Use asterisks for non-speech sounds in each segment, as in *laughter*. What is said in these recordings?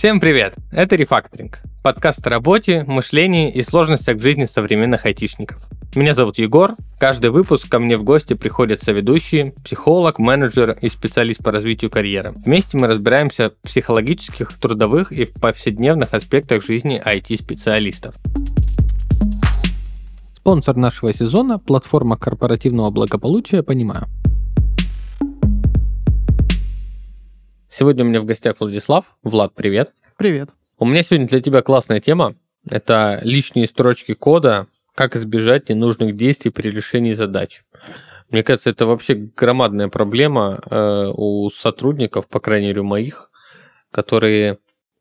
Всем привет! Это Рефакторинг. Подкаст о работе, мышлении и сложностях в жизни современных айтишников. Меня зовут Егор. Каждый выпуск ко мне в гости приходят соведущие, психолог, менеджер и специалист по развитию карьеры. Вместе мы разбираемся в психологических, трудовых и повседневных аспектах жизни IT-специалистов. Спонсор нашего сезона – платформа корпоративного благополучия «Понимаю». Сегодня у меня в гостях Владислав. Влад, привет. Привет. У меня сегодня для тебя классная тема. Это лишние строчки кода, как избежать ненужных действий при решении задач. Мне кажется, это вообще громадная проблема э, у сотрудников, по крайней мере, моих, которые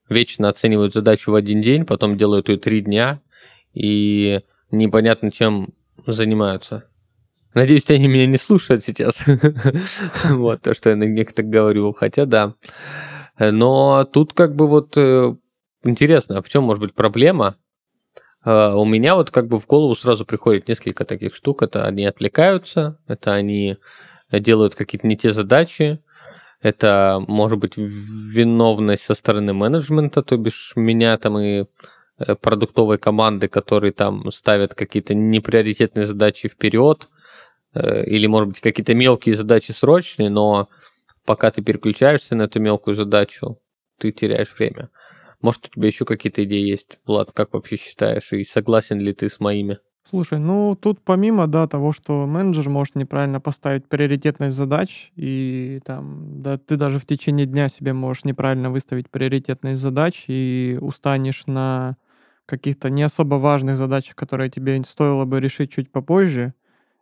вечно оценивают задачу в один день, потом делают ее три дня и непонятно чем занимаются. Надеюсь, они меня не слушают сейчас. *laughs* Вот то, что я на них так говорю. Хотя да. Но тут как бы вот э, интересно, а в чем может быть проблема? Э, у меня вот как бы в голову сразу приходит несколько таких штук. Это они отвлекаются, это они делают какие-то не те задачи, это может быть виновность со стороны менеджмента, то бишь меня там и э, продуктовой команды, которые там ставят какие-то неприоритетные задачи вперед, или, может быть, какие-то мелкие задачи срочные, но пока ты переключаешься на эту мелкую задачу, ты теряешь время. Может, у тебя еще какие-то идеи есть, Влад, как вообще считаешь, и согласен ли ты с моими? Слушай, ну тут помимо, да, того, что менеджер может неправильно поставить приоритетность задач, и там, да, ты даже в течение дня себе можешь неправильно выставить приоритетность задач, и устанешь на каких-то не особо важных задачах, которые тебе стоило бы решить чуть попозже,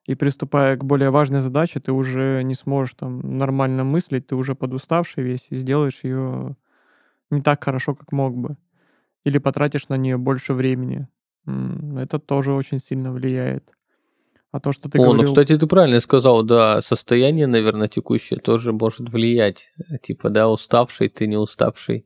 и приступая к более важной задаче, ты уже не сможешь там нормально мыслить, ты уже подуставший весь и сделаешь ее не так хорошо, как мог бы. Или потратишь на нее больше времени. Это тоже очень сильно влияет. А то, что ты О, ну, говорил... ну, кстати, ты правильно сказал, да, состояние, наверное, текущее тоже может влиять. Типа, да, уставший, ты не уставший.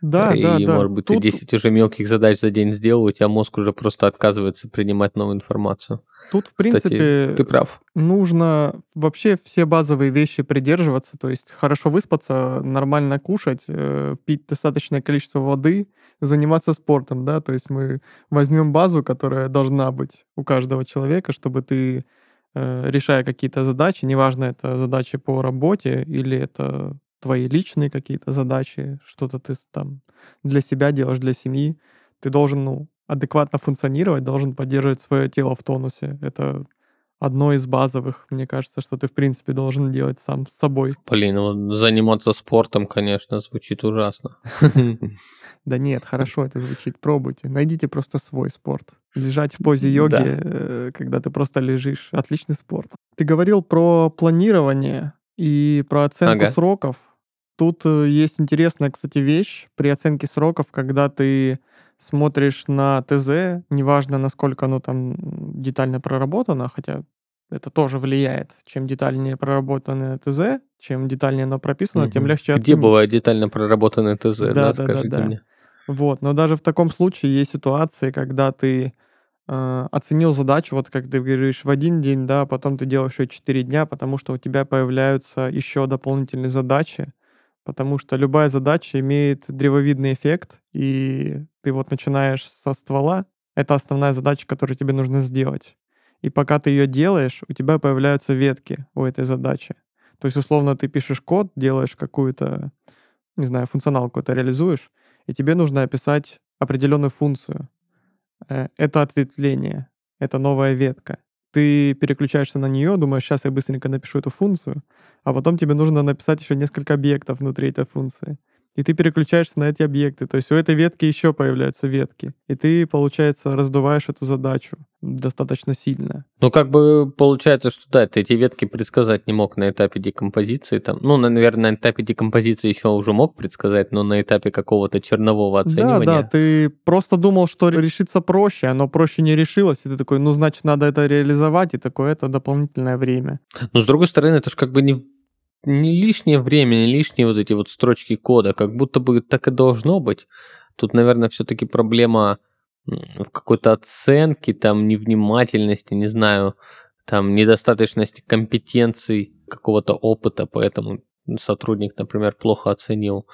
Да, и, да, да. может быть, Тут... ты 10 уже мелких задач за день сделал, у тебя мозг уже просто отказывается принимать новую информацию. Тут, в принципе, Кстати, ты прав. нужно вообще все базовые вещи придерживаться, то есть хорошо выспаться, нормально кушать, э, пить достаточное количество воды, заниматься спортом, да, то есть мы возьмем базу, которая должна быть у каждого человека, чтобы ты, э, решая какие-то задачи, неважно, это задачи по работе или это твои личные какие-то задачи, что-то ты там для себя делаешь, для семьи, ты должен, ну, адекватно функционировать, должен поддерживать свое тело в тонусе. Это одно из базовых, мне кажется, что ты, в принципе, должен делать сам с собой. Блин, ну, заниматься спортом, конечно, звучит ужасно. *laughs* Да нет, хорошо это звучит, пробуйте. Найдите просто свой спорт. Лежать в позе йоги, э, когда ты просто лежишь. Отличный спорт. Ты говорил про планирование и про оценку сроков. Тут э, есть интересная, кстати, вещь при оценке сроков, когда ты смотришь на ТЗ, неважно, насколько оно там детально проработано, хотя это тоже влияет. Чем детальнее проработанное ТЗ, чем детальнее оно прописано, угу. тем легче Где оценить. бывает детально проработанное ТЗ, да, да, да, да, да. мне. Вот, но даже в таком случае есть ситуации, когда ты э, оценил задачу, вот как ты говоришь, в один день, да, потом ты делаешь ее 4 дня, потому что у тебя появляются еще дополнительные задачи, потому что любая задача имеет древовидный эффект, и ты вот начинаешь со ствола, это основная задача, которую тебе нужно сделать. И пока ты ее делаешь, у тебя появляются ветки у этой задачи. То есть, условно, ты пишешь код, делаешь какую-то, не знаю, функционал какой-то реализуешь, и тебе нужно описать определенную функцию. Э, это ответвление, это новая ветка ты переключаешься на нее, думаешь, сейчас я быстренько напишу эту функцию, а потом тебе нужно написать еще несколько объектов внутри этой функции и ты переключаешься на эти объекты. То есть у этой ветки еще появляются ветки, и ты, получается, раздуваешь эту задачу достаточно сильно. Ну, как бы получается, что да, ты эти ветки предсказать не мог на этапе декомпозиции. Там, ну, наверное, на этапе декомпозиции еще уже мог предсказать, но на этапе какого-то чернового оценивания. Да, да, ты просто думал, что решится проще, оно проще не решилось, и ты такой, ну, значит, надо это реализовать, и такое это дополнительное время. Но, с другой стороны, это же как бы не не лишнее время, не лишние вот эти вот строчки кода, как будто бы так и должно быть. Тут, наверное, все-таки проблема в какой-то оценке, там, невнимательности, не знаю, там, недостаточности компетенций, какого-то опыта, поэтому сотрудник, например, плохо оценил.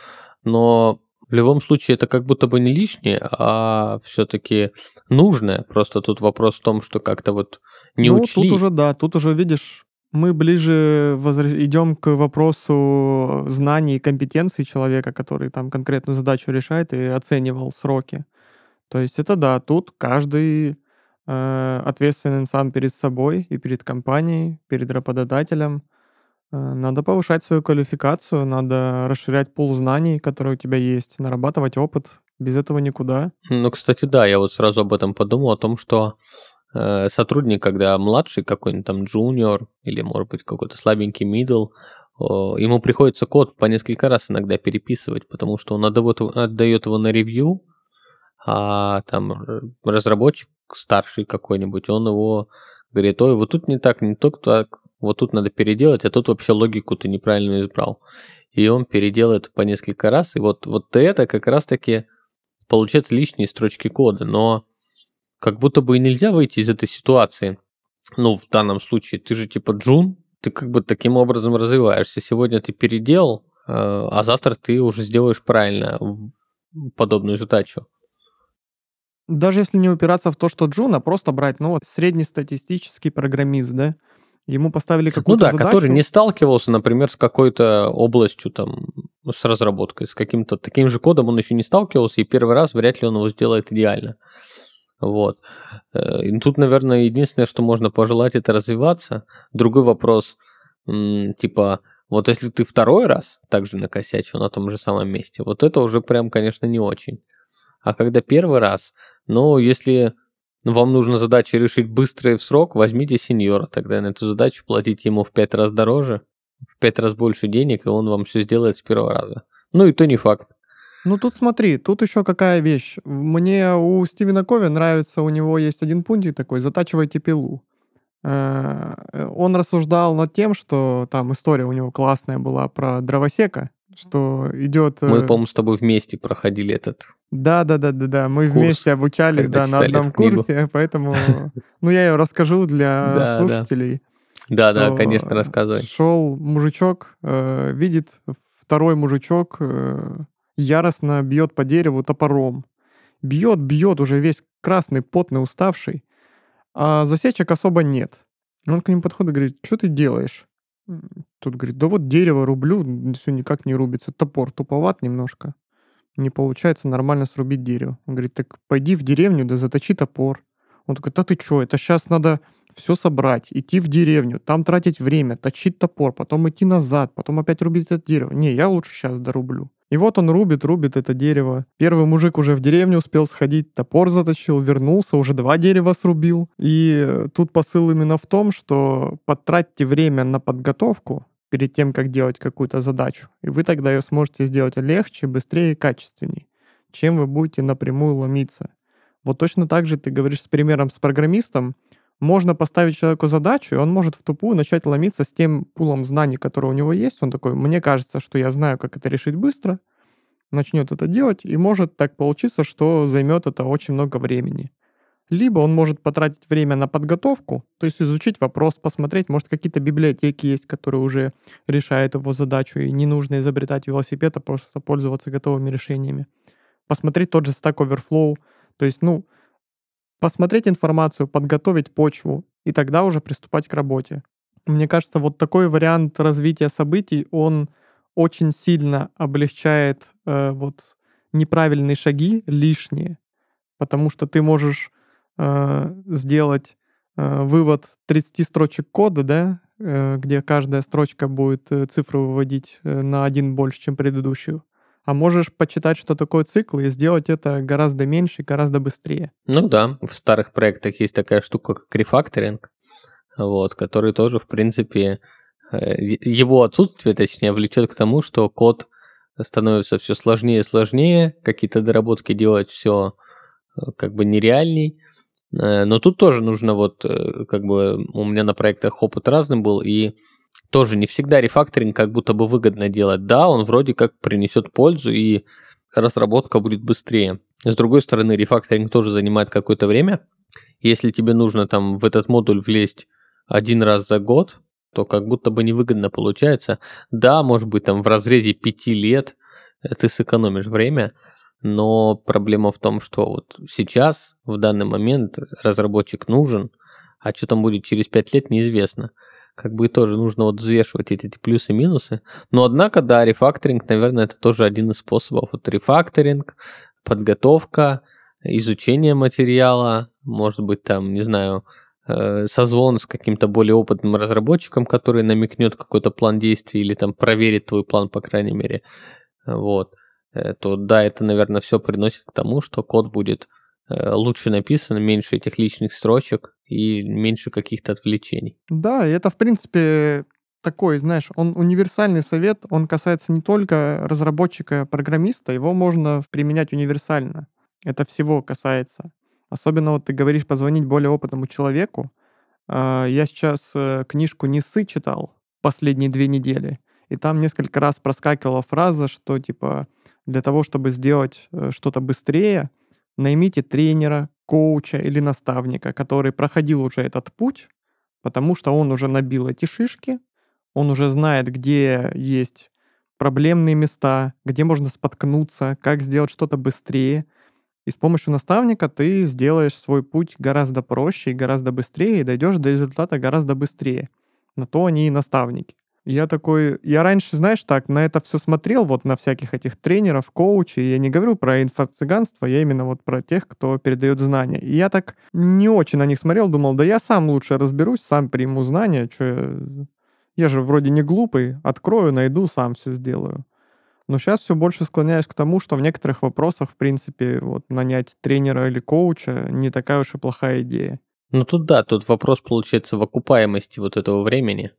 Но В любом случае, это как будто бы не лишнее, а все-таки нужное. Просто тут вопрос в том, что как-то вот не ну, учли. тут уже, да, тут уже, видишь, мы ближе возра... идем к вопросу знаний и компетенций человека, который там конкретную задачу решает и оценивал сроки. То есть это да, тут каждый э, ответственен сам перед собой и перед компанией, перед работодателем. Э, надо повышать свою квалификацию, надо расширять пул знаний, которые у тебя есть, нарабатывать опыт. Без этого никуда. Ну, кстати, да, я вот сразу об этом подумал, о том, что сотрудник, когда младший какой-нибудь там джуниор или, может быть, какой-то слабенький мидл, ему приходится код по несколько раз иногда переписывать, потому что он отдает его на ревью, а там разработчик старший какой-нибудь, он его говорит, ой, вот тут не так, не то так, вот тут надо переделать, а тут вообще логику ты неправильно избрал. И он переделает по несколько раз, и вот, вот это как раз-таки получается лишние строчки кода, но как будто бы и нельзя выйти из этой ситуации. Ну, в данном случае, ты же типа джун, ты как бы таким образом развиваешься. Сегодня ты переделал, э, а завтра ты уже сделаешь правильно подобную задачу. Даже если не упираться в то, что Джун, а просто брать, ну вот, среднестатистический программист, да, Ему поставили какую-то Ну да, задачу. который не сталкивался, например, с какой-то областью там, с разработкой, с каким-то таким же кодом он еще не сталкивался, и первый раз вряд ли он его сделает идеально. Вот. Э, и тут, наверное, единственное, что можно пожелать, это развиваться. Другой вопрос, типа, вот если ты второй раз также накосячил на том же самом месте, вот это уже прям, конечно, не очень. А когда первый раз, ну, если вам нужно задачу решить быстро и в срок, возьмите сеньора, тогда на эту задачу платите ему в пять раз дороже, в пять раз больше денег, и он вам все сделает с первого раза. Ну и то не факт. Ну тут смотри, тут еще какая вещь. Мне у Стивена Кови нравится, у него есть один пунктик такой, затачивайте пилу. Э, он рассуждал над тем, что там история у него классная была про дровосека, что идет... Мы, э, по-моему, с тобой вместе проходили этот да, да, да, да, да. Мы Курс, вместе обучались, да, на одном курсе, поэтому, ну, я ее расскажу для слушателей. *laughs* Да, да, конечно, рассказывай. Шел мужичок, э, видит второй мужичок э, яростно бьет по дереву топором. Бьет, бьет, уже весь красный, потный, уставший. А засечек особо нет. Он к нему подходит и говорит, что ты делаешь? Тут говорит, да вот дерево рублю, все никак не рубится. Топор туповат немножко не получается нормально срубить дерево. Он говорит, так пойди в деревню, да заточи топор. Он такой, да ты что, это сейчас надо все собрать, идти в деревню, там тратить время, точить топор, потом идти назад, потом опять рубить это дерево. Не, я лучше сейчас дорублю. И вот он рубит, рубит это дерево. Первый мужик уже в деревню успел сходить, топор заточил, вернулся, уже два дерева срубил. И тут посыл именно в том, что потратьте время на подготовку, перед тем, как делать какую-то задачу. И вы тогда ее сможете сделать легче, быстрее и качественней, чем вы будете напрямую ломиться. Вот точно так же ты говоришь с примером с программистом, можно поставить человеку задачу, и он может в тупую начать ломиться с тем пулом знаний, который у него есть. Он такой, мне кажется, что я знаю, как это решить быстро, начнет это делать, и может так получиться, что займет это очень много времени. Либо он может потратить время на подготовку, то есть изучить вопрос, посмотреть, может какие-то библиотеки есть, которые уже решают его задачу, и не нужно изобретать велосипед, а просто пользоваться готовыми решениями. Посмотреть тот же Stack Overflow, то есть, ну, посмотреть информацию, подготовить почву, и тогда уже приступать к работе. Мне кажется, вот такой вариант развития событий, он очень сильно облегчает э, вот неправильные шаги лишние, потому что ты можешь э, сделать э, вывод 30 строчек кода, да, э, где каждая строчка будет э, цифру выводить э, на один больше, чем предыдущую. А можешь почитать, что такое цикл, и сделать это гораздо меньше, гораздо быстрее. Ну да, в старых проектах есть такая штука, как рефакторинг, вот, который тоже, в принципе, э, его отсутствие, точнее, влечет к тому, что код становится все сложнее и сложнее, какие-то доработки делать все как бы нереальней, Э, но тут тоже нужно вот, э, как бы у меня на проектах опыт разный был, и тоже не всегда рефакторинг как будто бы выгодно делать. Да, он вроде как принесет пользу, и разработка будет быстрее. С другой стороны, рефакторинг тоже занимает какое-то время. Если тебе нужно там в этот модуль влезть один раз за год, то как будто бы невыгодно получается. Да, может быть, там в разрезе пяти лет ты сэкономишь время, но проблема в том, что вот сейчас, в данный момент, разработчик нужен, а что там будет через 5 лет, неизвестно. Как бы тоже нужно вот взвешивать эти, эти плюсы и минусы. Но однако, да, рефакторинг, наверное, это тоже один из способов. Вот рефакторинг, подготовка, изучение материала, может быть, там, не знаю, э, созвон с каким-то более опытным разработчиком, который намекнет какой-то план действий или там проверит твой план, по крайней мере. Вот. То да, это, наверное, все приносит к тому, что код будет э, лучше написан, меньше этих личных строчек и меньше каких-то отвлечений. Да, и это, в принципе, такой, знаешь, он универсальный совет, он касается не только разработчика-программиста, его можно применять универсально. Это всего касается. Особенно вот ты говоришь позвонить более опытному человеку. А, я сейчас э, книжку «Несы» читал последние две недели, и там несколько раз проскакивала фраза, что типа для того, чтобы сделать э, что-то быстрее, наймите тренера, коуча или наставника, который проходил уже этот путь, потому что он уже набил эти шишки, он уже знает, где есть проблемные места, где можно споткнуться, как сделать что-то быстрее. И с помощью наставника ты сделаешь свой путь гораздо проще и гораздо быстрее, и дойдешь до результата гораздо быстрее. На то они и наставники. Я такой, я раньше, знаешь, так на это все смотрел, вот на всяких этих тренеров, коучей. Я не говорю про инфо-цыганство, я именно вот про тех, кто передает знания. И я так не очень на них смотрел, думал, да я сам лучше разберусь, сам приму знания, что я... я же вроде не глупый, открою, найду, сам все сделаю. Но сейчас все больше склоняюсь к тому, что в некоторых вопросах, в принципе, вот нанять тренера или коуча не такая уж и плохая идея. Ну тут да, тут вопрос получается в окупаемости вот этого времени.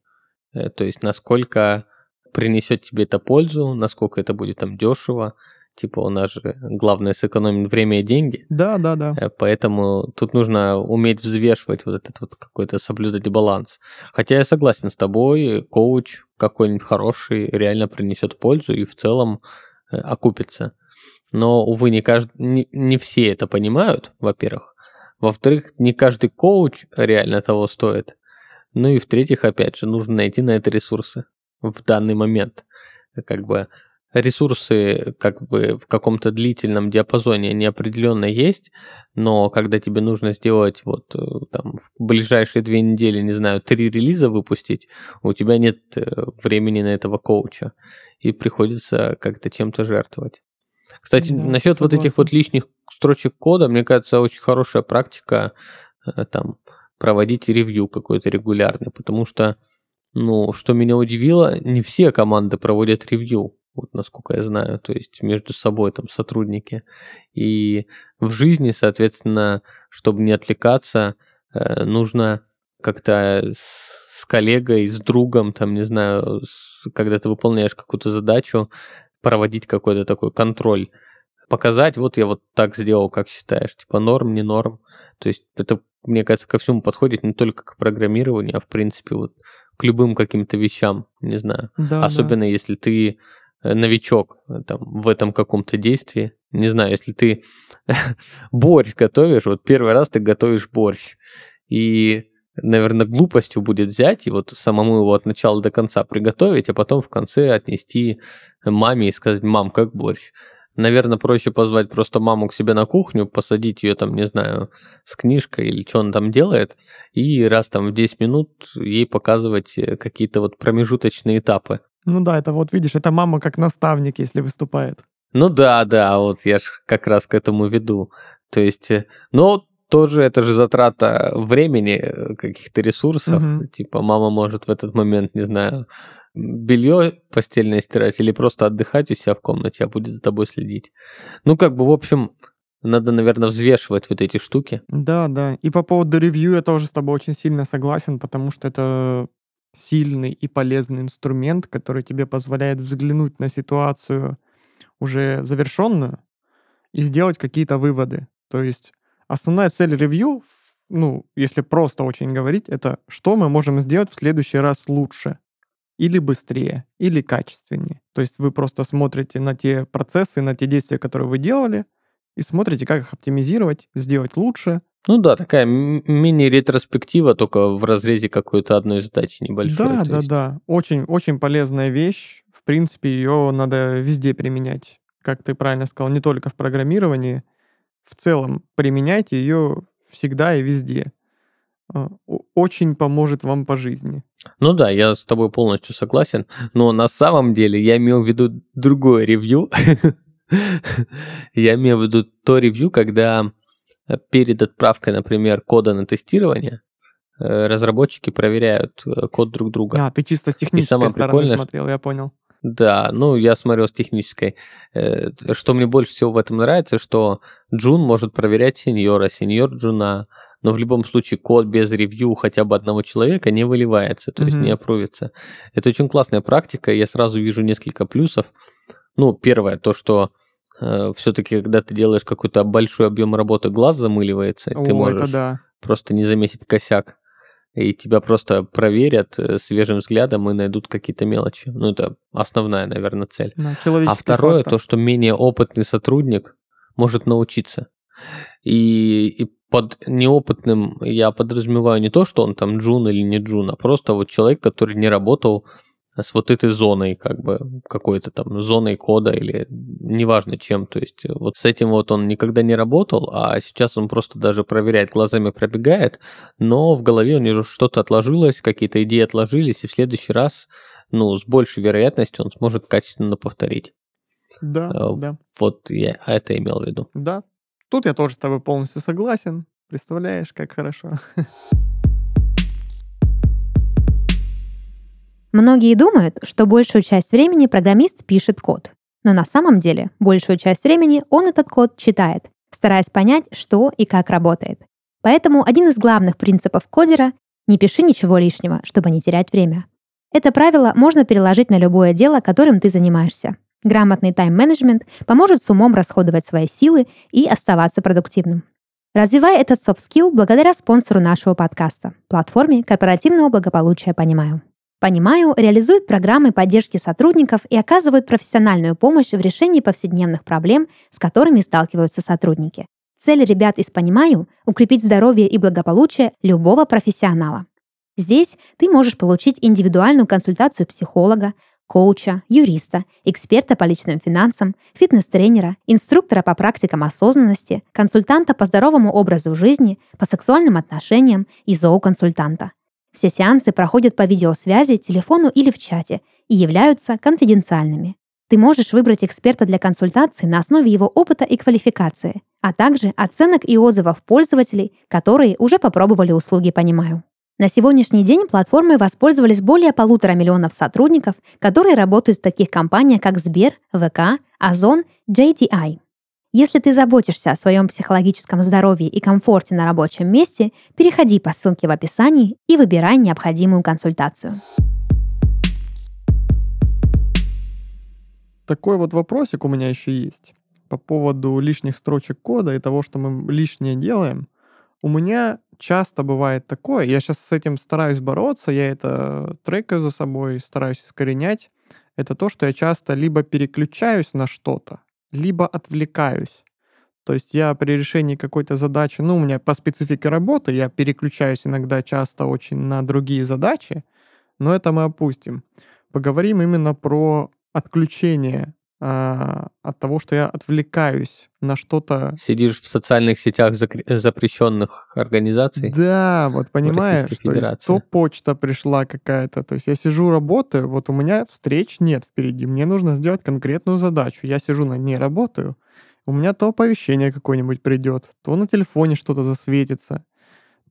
Э, то есть насколько принесет тебе это пользу, насколько это будет там дешево. Типа у нас же главное сэкономить время и деньги. Да, да, да. Э, поэтому тут нужно уметь взвешивать вот этот вот какой-то соблюдать баланс. Хотя я согласен с тобой, коуч какой-нибудь хороший реально принесет пользу и в целом э, окупится. Но, увы, не, кажд... не, не все это понимают, во-первых. Во-вторых, не каждый коуч реально того стоит. Ну и в-третьих, опять же, нужно найти на это ресурсы в данный момент. Как бы ресурсы как бы в каком-то длительном диапазоне неопределенно есть, но когда тебе нужно сделать вот э, там в ближайшие две недели, не знаю, три релиза выпустить, у тебя нет э, времени на этого коуча, и приходится как-то чем-то жертвовать. Кстати, да, насчет вот этих вот лишних строчек кода, мне кажется, очень хорошая практика э, там проводить ревью какой-то регулярный, потому что, ну, что меня удивило, не все команды проводят ревью, вот насколько я знаю, то есть между собой там сотрудники. И в жизни, соответственно, чтобы не отвлекаться, э, нужно как-то с коллегой, с другом, там, не знаю, когда ты выполняешь какую-то задачу, проводить какой-то такой контроль показать, вот я вот так сделал, как считаешь, типа норм, не норм. То есть это мне кажется, ко всему подходит не только к программированию, а в принципе вот к любым каким-то вещам, не знаю. Да, Особенно да. если ты э, новичок э, там, в этом каком-то действии. Не знаю, если ты *laughs* борщ готовишь, вот первый раз ты готовишь борщ, и, наверное, глупостью будет взять и вот самому его от начала до конца приготовить, а потом в конце отнести маме и сказать, мам, как борщ. Наверное, проще позвать просто маму к себе на кухню, посадить ее там, не знаю, с книжкой или что он там делает, и раз там в 10 минут ей показывать э, какие-то вот промежуточные этапы. Ну да, это вот видишь, это мама как наставник, если выступает. Ну да, да, вот я же как раз к этому веду. То есть, э, но тоже это же затрата времени, э, каких-то ресурсов. Угу. Типа мама может в этот момент, не знаю, белье постельное стирать или просто отдыхать у себя в комнате, а будет за тобой следить. Ну, как бы, в общем, надо, наверное, взвешивать вот эти штуки. Да, да. И по поводу ревью я тоже с тобой очень сильно согласен, потому что это сильный и полезный инструмент, который тебе позволяет взглянуть на ситуацию уже завершенную и сделать какие-то выводы. То есть основная цель ревью, ну, если просто очень говорить, это что мы можем сделать в следующий раз лучше или быстрее, или качественнее. То есть вы просто смотрите на те процессы, на те действия, которые вы делали, и смотрите, как их оптимизировать, сделать лучше. Ну да, такая мини-ретроспектива, только в разрезе какой-то одной задачи небольшой. Да, да, есть. да. Очень, очень полезная вещь. В принципе, ее надо везде применять. как ты правильно сказал, не только в программировании, в целом применяйте ее всегда и везде. А, очень поможет вам по жизни. Ну да, я с тобой полностью согласен, но на самом деле я имел в виду другое ревью. *laughs* Я имею в виду то ревью, когда перед отправкой, например, кода на тестирование, э, разработчики проверяют э, код друг друга. А, ты чисто с технической стороны смотрел, я понял. Да, ну я смотрел с технической. Э, что мне больше всего в этом нравится, что джун может проверять сеньора, сеньор джуна, но в любом случае код без ревью хотя бы одного человека не выливается, то mm-hmm. есть не апрувится. Это очень классная практика, я сразу вижу несколько плюсов. Ну, первое, то, что э, все-таки, когда ты делаешь какой-то большой объем работы, глаз замыливается, О, ты можешь да. просто не заметить косяк и тебя просто проверят э, свежим взглядом и найдут какие-то мелочи. Ну, это основная, наверное, цель. Да, а второе, фактор. то, что менее опытный сотрудник может научиться. И, и под неопытным я подразумеваю не то, что он там джун или не джун, а просто вот человек, который не работал с вот этой зоной, как бы, какой-то там зоной кода или неважно чем. То есть вот с этим вот он никогда не работал, а сейчас он просто даже проверяет, глазами пробегает, но в голове у него что-то отложилось, какие-то идеи отложились, и в следующий раз, ну, с большей вероятностью он сможет качественно повторить. Да, э, да. Вот я это имел в виду. Да, Тут я тоже с тобой полностью согласен. Представляешь, как хорошо. Многие думают, что большую часть времени программист пишет код. Но на самом деле большую часть времени он этот код читает, стараясь понять, что и как работает. Поэтому один из главных принципов кодера — не пиши ничего лишнего, чтобы не терять время. Это правило можно переложить на любое дело, которым ты занимаешься. Грамотный тайм-менеджмент поможет с умом расходовать свои силы и оставаться продуктивным. Развивай этот skill благодаря спонсору нашего подкаста – платформе корпоративного благополучия «Понимаю». «Понимаю» реализует программы поддержки сотрудников и оказывает профессиональную помощь в решении повседневных проблем, с которыми сталкиваются сотрудники. Цель ребят из «Понимаю» — укрепить здоровье и благополучие любого профессионала. Здесь ты можешь получить индивидуальную консультацию психолога, коуча, юриста, эксперта по личным финансам, фитнес-тренера, инструктора по практикам осознанности, консультанта по здоровому образу жизни, по сексуальным отношениям и зооконсультанта. Все сеансы проходят по видеосвязи, телефону или в чате и являются конфиденциальными. Ты можешь выбрать эксперта для консультации на основе его опыта и квалификации, а также оценок и отзывов пользователей, которые уже попробовали услуги «Понимаю». На сегодняшний день платформой воспользовались более полутора миллионов сотрудников, которые работают в таких компаниях, как Сбер, ВК, Озон, JTI. Если ты заботишься о своем психологическом здоровье и комфорте на рабочем месте, переходи по ссылке в описании и выбирай необходимую консультацию. Такой вот вопросик у меня еще есть по поводу лишних строчек кода и того, что мы лишнее делаем. У меня часто бывает такое, я сейчас с этим стараюсь бороться, я это трекаю за собой, стараюсь искоренять, это то, что я часто либо переключаюсь на что-то, либо отвлекаюсь. То есть я при решении какой-то задачи, ну, у меня по специфике работы, я переключаюсь иногда часто очень на другие задачи, но это мы опустим. Поговорим именно про отключение а, от того, что я отвлекаюсь на что-то. Сидишь в социальных сетях закр- запрещенных организаций. Да, вот понимаешь, то есть то почта пришла какая-то, то есть я сижу, работаю, вот у меня встреч нет впереди, мне нужно сделать конкретную задачу, я сижу на ней, работаю, у меня то оповещение какое-нибудь придет, то на телефоне что-то засветится,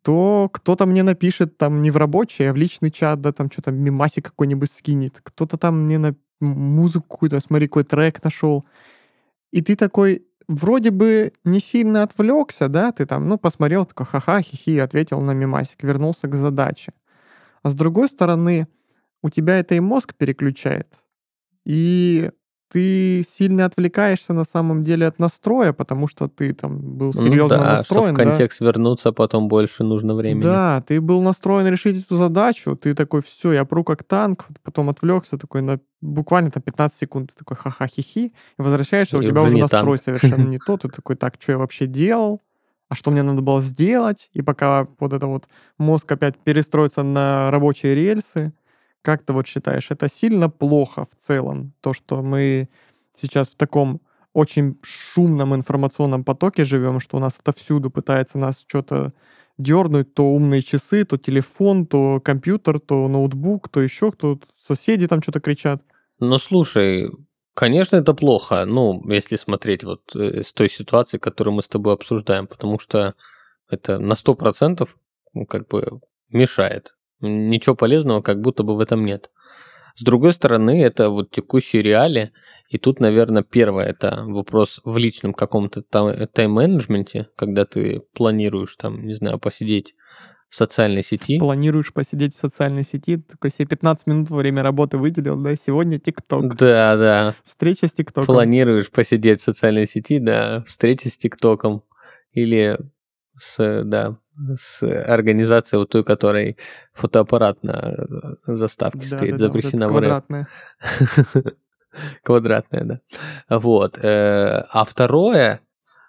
то кто-то мне напишет там не в рабочий, а в личный чат, да, там что-то мимасик какой-нибудь скинет, кто-то там мне на музыку какую-то, смотри, какой трек нашел. И ты такой вроде бы не сильно отвлекся, да, ты там, ну, посмотрел, такой, ха-ха, хихи, ответил на мимасик, вернулся к задаче. А с другой стороны, у тебя это и мозг переключает. И ты сильно отвлекаешься на самом деле от настроя, потому что ты там был серьезно ну, да, настроен. Чтобы в контекст да? вернуться, потом больше нужно времени. Да, ты был настроен решить эту задачу, ты такой, все, я пру как танк, потом отвлекся такой на буквально там 15 секунд, ты такой ха-ха-хи-хи, и возвращаешься, и у тебя уже настрой танк. совершенно *laughs* не тот, ты такой, так, что я вообще делал? а что мне надо было сделать, и пока вот это вот мозг опять перестроится на рабочие рельсы, как ты вот считаешь, это сильно плохо в целом, то, что мы сейчас в таком очень шумном информационном потоке живем, что у нас отовсюду пытается нас что-то дернуть, то умные часы, то телефон, то компьютер, то ноутбук, то еще кто соседи там что-то кричат. Ну, слушай, конечно, это плохо, ну, если смотреть вот э, с той ситуации, которую мы с тобой обсуждаем, потому что это на 100% ну, как бы мешает. Ничего полезного как будто бы в этом нет. С другой стороны, это вот текущие реалии, и тут, наверное, первое, это вопрос в личном каком-то тайм-менеджменте, когда ты планируешь там, не знаю, посидеть в социальной сети. Планируешь посидеть в социальной сети, такой себе 15 минут во время работы выделил, да, сегодня ТикТок. Да, да. Встреча с ТикТоком. Планируешь посидеть в социальной сети, да, встреча с ТикТоком. Или с, да, с организацией вот той, которой фотоаппарат на заставке да, стоит, да, запрещена да, вот квадратная. *laughs* Квадратная, да. Вот. Э, а второе,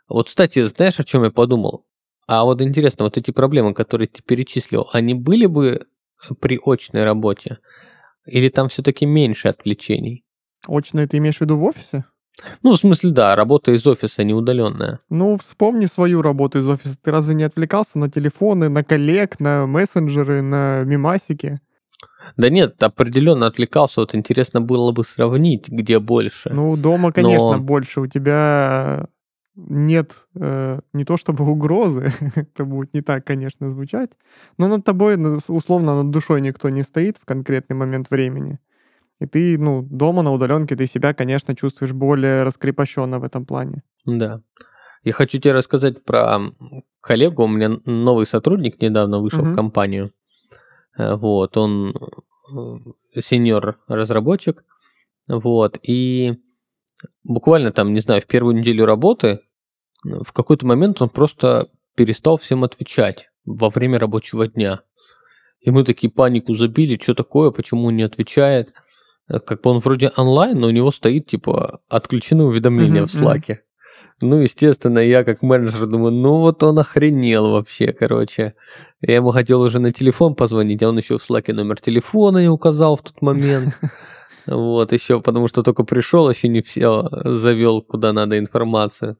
вот, кстати, знаешь, о чем я подумал? А вот интересно, вот эти проблемы, которые ты перечислил, они были бы при очной работе? Или там все-таки меньше отвлечений? Очное ты имеешь в виду в офисе? Ну, в смысле, да, работа из офиса, не удаленная. Ну, вспомни свою работу из офиса. Ты разве не отвлекался на телефоны, на коллег, на мессенджеры, на мимасики? Да нет, определенно отвлекался. Вот интересно было бы сравнить, где больше. Ну, дома, конечно, Но... больше. У тебя нет э, не то чтобы угрозы, *laughs* это будет не так, конечно, звучать, но над тобой, условно, над душой никто не стоит в конкретный момент времени. И ты, ну, дома на удаленке ты себя, конечно, чувствуешь более раскрепощенно в этом плане. Да. Я хочу тебе рассказать про коллегу. У меня новый сотрудник недавно вышел угу. в компанию. Э, вот, он э, сеньор разработчик. Вот, и буквально там, не знаю, в первую неделю работы в какой-то момент он просто перестал всем отвечать во время рабочего дня. И мы такие панику забили, что такое, почему он не отвечает. Как бы он вроде онлайн, но у него стоит, типа, отключены уведомления mm-hmm, в Слаке. Ну, естественно, я как менеджер думаю, ну вот он охренел вообще, короче. Я ему хотел уже на телефон позвонить, а он еще в слаке номер телефона не указал в тот момент. *laughs* Вот, еще потому что только пришел, еще не все завел, куда надо информацию.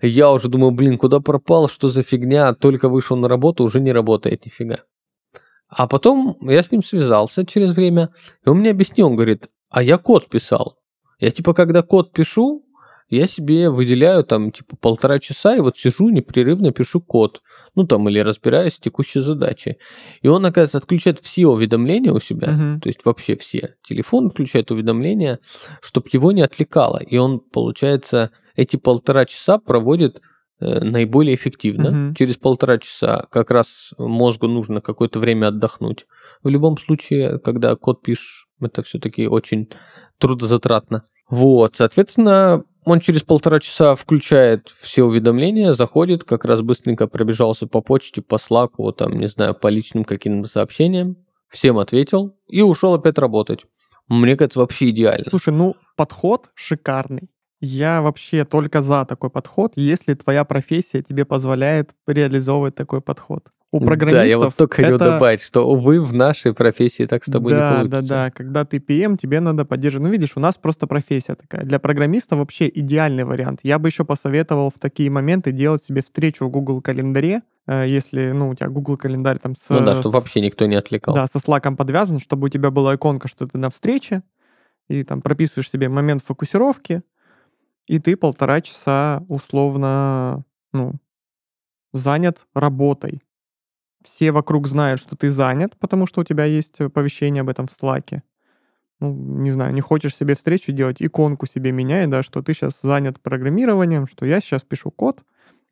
Я уже думаю, блин, куда пропал, что за фигня, только вышел на работу, уже не работает нифига. А потом я с ним связался через время, и он мне объяснил, он говорит, а я код писал. Я типа, когда код пишу, я себе выделяю там типа полтора часа и вот сижу непрерывно пишу код. Ну там или разбираюсь в текущей задаче. И он, оказывается, отключает все уведомления у себя, uh-huh. то есть вообще все. Телефон включает уведомления, чтобы его не отвлекало. И он, получается, эти полтора часа проводит наиболее эффективно. Uh-huh. Через полтора часа как раз мозгу нужно какое-то время отдохнуть. В любом случае, когда код пишешь, это все-таки очень трудозатратно. Вот, соответственно, он через полтора часа включает все уведомления, заходит, как раз быстренько пробежался по почте, по слаку, там, не знаю, по личным каким-то сообщениям, всем ответил и ушел опять работать. Мне кажется, вообще идеально. Слушай, ну, подход шикарный. Я вообще только за такой подход, если твоя профессия тебе позволяет реализовывать такой подход у программистов... Да, я вот только хотел это... добавить, что, увы, в нашей профессии так с тобой да, не получится. Да, да, когда ты PM, тебе надо поддерживать. Ну, видишь, у нас просто профессия такая. Для программиста вообще идеальный вариант. Я бы еще посоветовал в такие моменты делать себе встречу в Google календаре, э, если, ну, у тебя Google календарь там с... Ну да, чтобы вообще никто не отвлекал. Да, со Slack подвязан, чтобы у тебя была иконка, что ты на встрече, и там прописываешь себе момент фокусировки, и ты полтора часа условно, ну, занят работой все вокруг знают, что ты занят, потому что у тебя есть оповещение об этом в Slack. Ну, не знаю, не хочешь себе встречу делать, иконку себе меняй, да, что ты сейчас занят программированием, что я сейчас пишу код,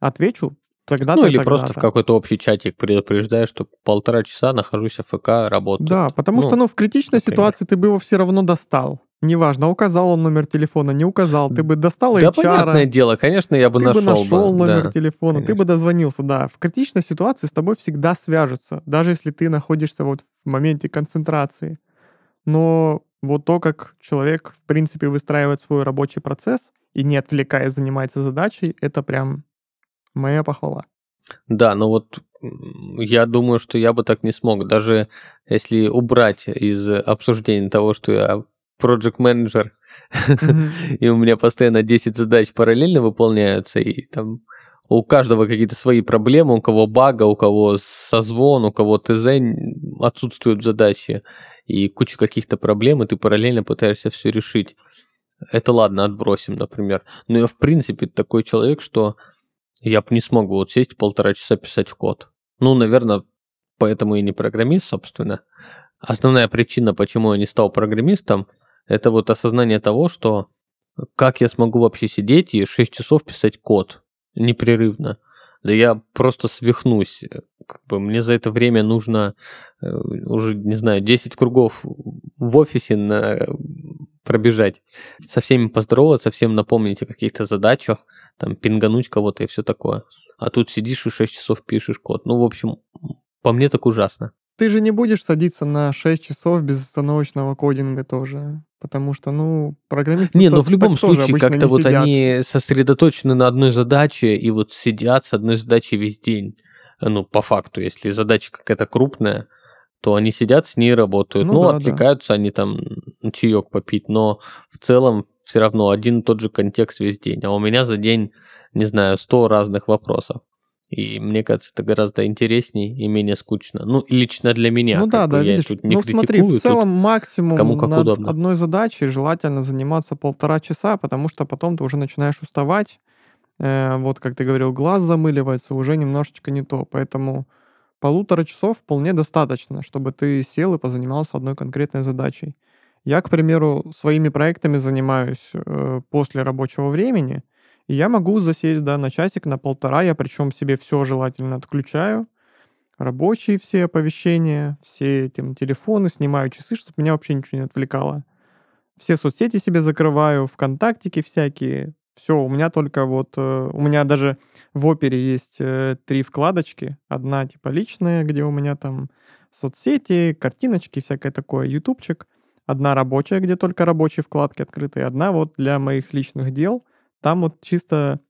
отвечу тогда Ну, или просто в какой-то общий чатик предупреждаешь, что полтора часа нахожусь в ФК, работаю. Да, потому ну, что, ну, в критичной например. ситуации ты бы его все равно достал. Неважно, указал он номер телефона, не указал, ты бы достал HR. Да, понятное дело, конечно, я бы ты нашел. Ты бы нашел бы, номер да, телефона, конечно. ты бы дозвонился, да. В критичной ситуации с тобой всегда свяжутся, даже если ты находишься вот в моменте концентрации. Но вот то, как человек, в принципе, выстраивает свой рабочий процесс и не отвлекаясь занимается задачей, это прям моя похвала. Да, но вот я думаю, что я бы так не смог. Даже если убрать из обсуждения того, что я project менеджер *laughs* и у меня постоянно 10 задач параллельно выполняются, и там у каждого какие-то свои проблемы, у кого бага, у кого созвон, у кого ТЗ отсутствуют задачи, и куча каких-то проблем, и ты параллельно пытаешься все решить. Это ладно, отбросим, например. Но я в принципе такой человек, что я бы не смог вот сесть полтора часа писать код. Ну, наверное, поэтому и не программист, собственно. Основная причина, почему я не стал программистом, это вот осознание того, что как я смогу вообще сидеть и 6 часов писать код непрерывно. Да я просто свихнусь. Как бы мне за это время нужно э, уже, не знаю, 10 кругов в офисе на... пробежать. Со всеми поздороваться, всем напомнить о каких-то задачах, там, пингануть кого-то и все такое. А тут сидишь и 6 часов пишешь код. Ну, в общем, по мне так ужасно. Ты же не будешь садиться на 6 часов безостановочного кодинга тоже. Потому что, ну, программисты... Не, ну в любом случае, как-то вот сидят. они сосредоточены на одной задаче и вот сидят с одной задачей весь день. Ну, по факту, если задача какая-то крупная, то они сидят с ней работают. Ну, ну да, отвлекаются да. они там чаек попить, но в целом все равно один и тот же контекст весь день. А у меня за день, не знаю, 100 разных вопросов. И мне кажется, это гораздо интереснее и менее скучно. Ну, лично для меня. Ну да, да, видишь. Тут не ну смотри, в целом максимум кому как над удобно. одной задачей желательно заниматься полтора часа, потому что потом ты уже начинаешь уставать. Э, вот, как ты говорил, глаз замыливается, уже немножечко не то. Поэтому полутора часов вполне достаточно, чтобы ты сел и позанимался одной конкретной задачей. Я, к примеру, своими проектами занимаюсь э, после рабочего времени – и я могу засесть, да, на часик, на полтора. Я причем себе все желательно отключаю. Рабочие все оповещения, все эти телефоны, снимаю часы, чтобы меня вообще ничего не отвлекало. Все соцсети себе закрываю, ВКонтактики всякие. Все, у меня только вот... Э, у меня даже в опере есть э, три вкладочки. Одна типа личная, где у меня там соцсети, картиночки, всякое такое, ютубчик. Одна рабочая, где только рабочие вкладки открыты. Одна вот для моих личных дел — там вот чисто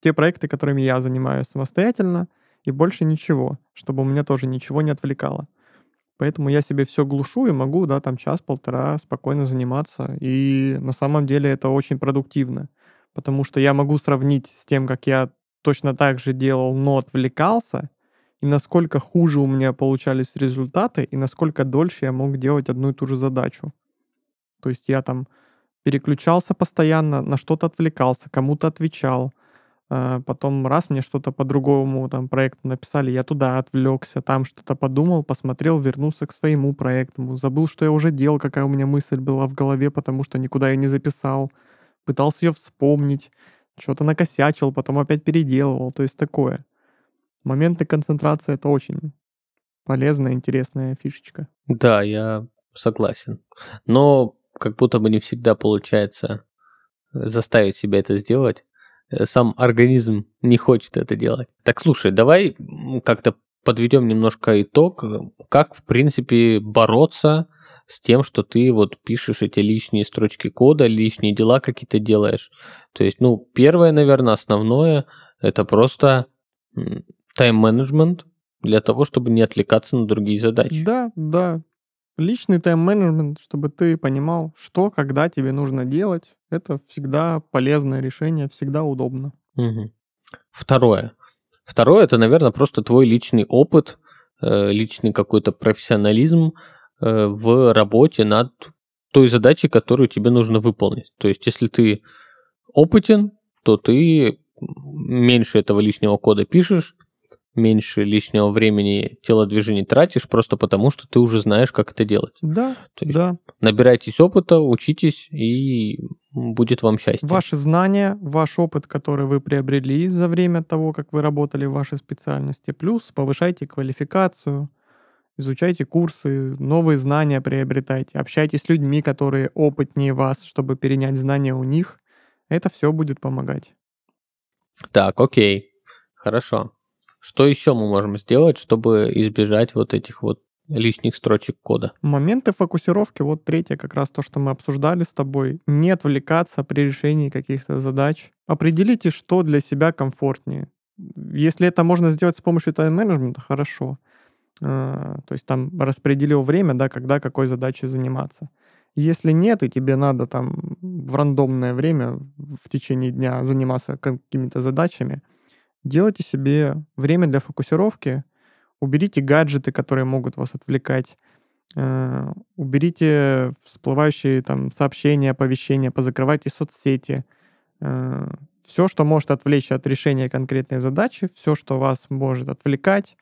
те проекты, которыми я занимаюсь самостоятельно, и больше ничего, чтобы у меня тоже ничего не отвлекало. Поэтому я себе все глушу и могу, да, там час-полтора спокойно заниматься. И на самом деле это очень продуктивно, потому что я могу сравнить с тем, как я точно так же делал, но отвлекался, и насколько хуже у меня получались результаты, и насколько дольше я мог делать одну и ту же задачу. То есть я там переключался постоянно, на что-то отвлекался, кому-то отвечал. Э, потом раз мне что-то по другому там проекту написали, я туда отвлекся, там что-то подумал, посмотрел, вернулся к своему проекту. Забыл, что я уже делал, какая у меня мысль была в голове, потому что никуда ее не записал. Пытался ее вспомнить, что-то накосячил, потом опять переделывал. То есть такое. Моменты концентрации — это очень полезная, интересная фишечка. Да, я согласен. Но как будто бы не всегда получается э, заставить себя это сделать. Э, сам организм не хочет это делать. Так, слушай, давай как-то подведем немножко итог, как, в принципе, бороться с тем, что ты вот пишешь эти лишние строчки кода, лишние дела какие-то делаешь. То есть, ну, первое, наверное, основное, это просто тайм-менеджмент для того, чтобы не отвлекаться на другие задачи. Да, да. Личный тайм-менеджмент, чтобы ты понимал, что, когда тебе нужно делать, это всегда полезное решение, всегда удобно. Угу. Второе. Второе, это, наверное, просто твой личный опыт, э, личный какой-то профессионализм э, в работе над той задачей, которую тебе нужно выполнить. То есть, если ты опытен, то ты меньше этого лишнего кода пишешь, меньше лишнего времени телодвижений тратишь, просто потому что ты уже знаешь, как это делать. Да, То есть да. Набирайтесь опыта, учитесь, и будет вам счастье. Ваши знания, ваш опыт, который вы приобрели за время того, как вы работали в вашей специальности, плюс повышайте квалификацию, изучайте курсы, новые знания приобретайте, общайтесь с людьми, которые опытнее вас, чтобы перенять знания у них. Это все будет помогать. Так, окей, хорошо. Что еще мы можем сделать, чтобы избежать вот этих вот лишних строчек кода? Моменты фокусировки, вот третье как раз то, что мы обсуждали с тобой. Не отвлекаться при решении каких-то задач. Определите, что для себя комфортнее. Если это можно сделать с помощью тайм-менеджмента, хорошо. А, то есть там распределил время, да, когда какой задачей заниматься. Если нет, и тебе надо там в рандомное время в течение дня заниматься какими-то задачами, делайте себе время для фокусировки, уберите гаджеты, которые могут вас отвлекать, э, уберите всплывающие там сообщения, оповещения, позакрывайте соцсети, э, все, что может отвлечь от решения конкретной задачи, все, что вас может отвлекать,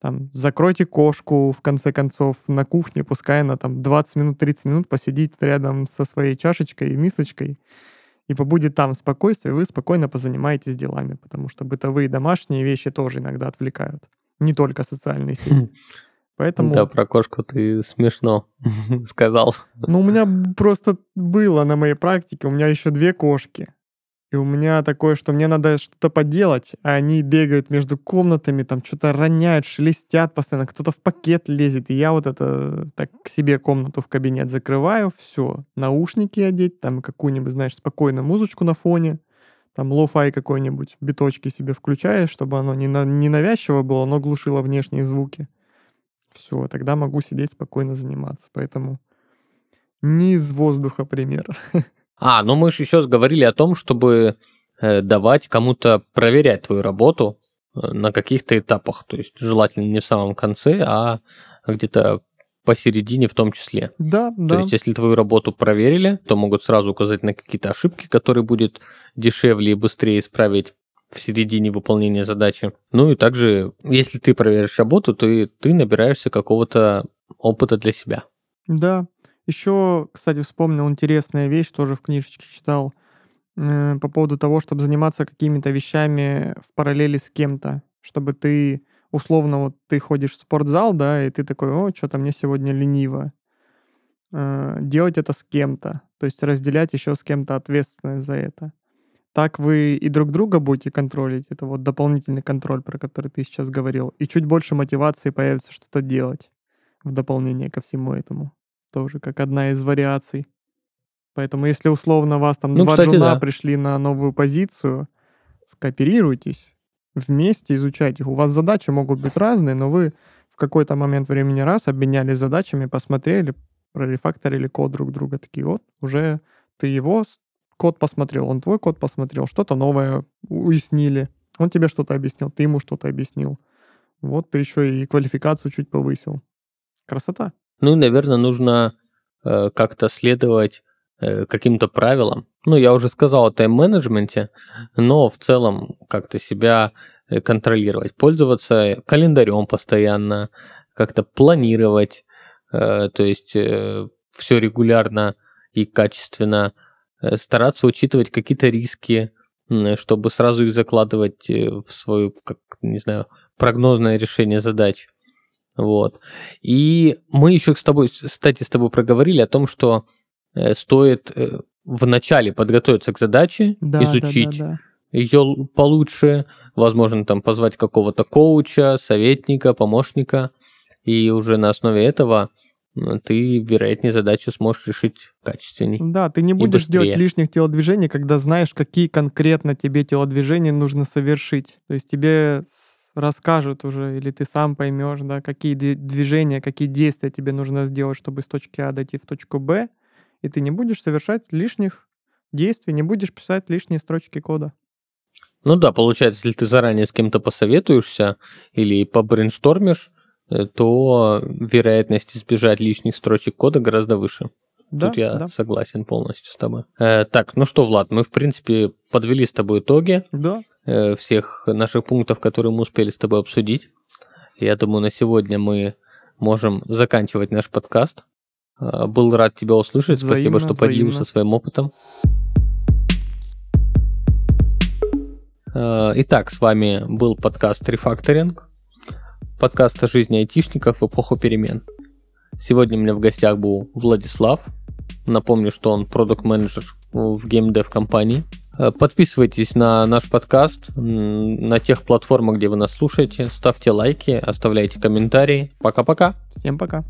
там, закройте кошку, в конце концов, на кухне, пускай она там 20 минут, 30 минут посидит рядом со своей чашечкой и мисочкой, и побудет там в спокойствии, вы спокойно позанимаетесь делами, потому что бытовые домашние вещи тоже иногда отвлекают, не только социальные сети. *laughs* Поэтому... Да, про кошку ты смешно *laughs* сказал. Ну, у меня просто было на моей практике, у меня еще две кошки. И у меня такое, что мне надо что-то поделать, а они бегают между комнатами, там что-то роняют, шелестят постоянно, кто-то в пакет лезет. И я вот это так к себе комнату в кабинет закрываю, все, наушники одеть, там какую-нибудь, знаешь, спокойную музычку на фоне, там lo-fi какой-нибудь, биточки себе включаешь, чтобы оно не, на, не навязчиво было, но глушило внешние звуки. Все, тогда могу сидеть спокойно заниматься. Поэтому не из воздуха пример. *laughs* А, ну мы же еще говорили о том, чтобы э, давать кому-то проверять твою работу э, на каких-то этапах. То есть желательно не в самом конце, а где-то посередине в том числе. Да, да. То есть, если твою работу проверили, то могут сразу указать на какие-то ошибки, которые будет дешевле и быстрее исправить в середине выполнения задачи. Ну и также, если ты проверишь работу, то ты, ты набираешься какого-то опыта для себя. Да, еще, кстати, вспомнил интересная вещь, тоже в книжечке читал, э, по поводу того, чтобы заниматься какими-то вещами в параллели с кем-то, чтобы ты, условно, вот ты ходишь в спортзал, да, и ты такой, о, что-то мне сегодня лениво. Э, делать это с кем-то, то есть разделять еще с кем-то ответственность за это. Так вы и друг друга будете контролить. Это вот дополнительный контроль, про который ты сейчас говорил. И чуть больше мотивации появится что-то делать в дополнение ко всему этому тоже как одна из вариаций. Поэтому если условно вас там ну, два кстати, джуна да. пришли на новую позицию, скооперируйтесь, вместе изучайте их. У вас задачи могут быть разные, но вы в какой-то момент времени раз обменялись задачами, посмотрели, прорефакторили код друг друга. Такие вот, уже ты его код посмотрел, он твой код посмотрел, что-то новое уяснили. Он тебе что-то объяснил, ты ему что-то объяснил. Вот ты еще и квалификацию чуть повысил. Красота. Ну и, наверное, нужно э, как-то следовать э, каким-то правилам. Ну, я уже сказал о тайм-менеджменте, но в целом как-то себя э, контролировать, пользоваться календарем постоянно, как-то планировать, э, то есть э, все регулярно и качественно, э, стараться учитывать какие-то риски, э, чтобы сразу их закладывать э, в свою, как, не знаю, прогнозное решение задач. Вот. И мы еще с тобой, кстати, с тобой проговорили о том, что э, стоит э, вначале подготовиться к задаче, да, изучить да, да, да. ее получше, возможно, там позвать какого-то коуча, советника, помощника, и уже на основе этого ты, вероятнее, задачу сможешь решить качественней. Да, ты не будешь делать лишних телодвижений, когда знаешь, какие конкретно тебе телодвижения нужно совершить. То есть тебе расскажут уже, или ты сам поймешь, да, какие движения, какие действия тебе нужно сделать, чтобы с точки А дойти в точку Б, и ты не будешь совершать лишних действий, не будешь писать лишние строчки кода. Ну да, получается, если ты заранее с кем-то посоветуешься или побрейнштормишь, э, то вероятность избежать лишних строчек кода гораздо выше. Да, Тут я да. согласен полностью с тобой. Э, так, ну что, Влад, мы, в принципе, подвели с тобой итоги. Да. Э, всех наших пунктов, которые мы успели с тобой обсудить. Я думаю, на сегодня мы можем заканчивать наш подкаст. Э, был рад тебя услышать. Взаимно, Спасибо, что поделился своим опытом. Э, итак, с вами был подкаст Рефакторинг. Подкаст о жизни айтишников в эпоху перемен. Сегодня у меня в гостях был Владислав. Напомню, что он продукт менеджер в геймдев компании. Э, подписывайтесь на наш подкаст на тех платформах, где вы нас слушаете. Ставьте лайки, оставляйте комментарии. Пока-пока. Всем пока.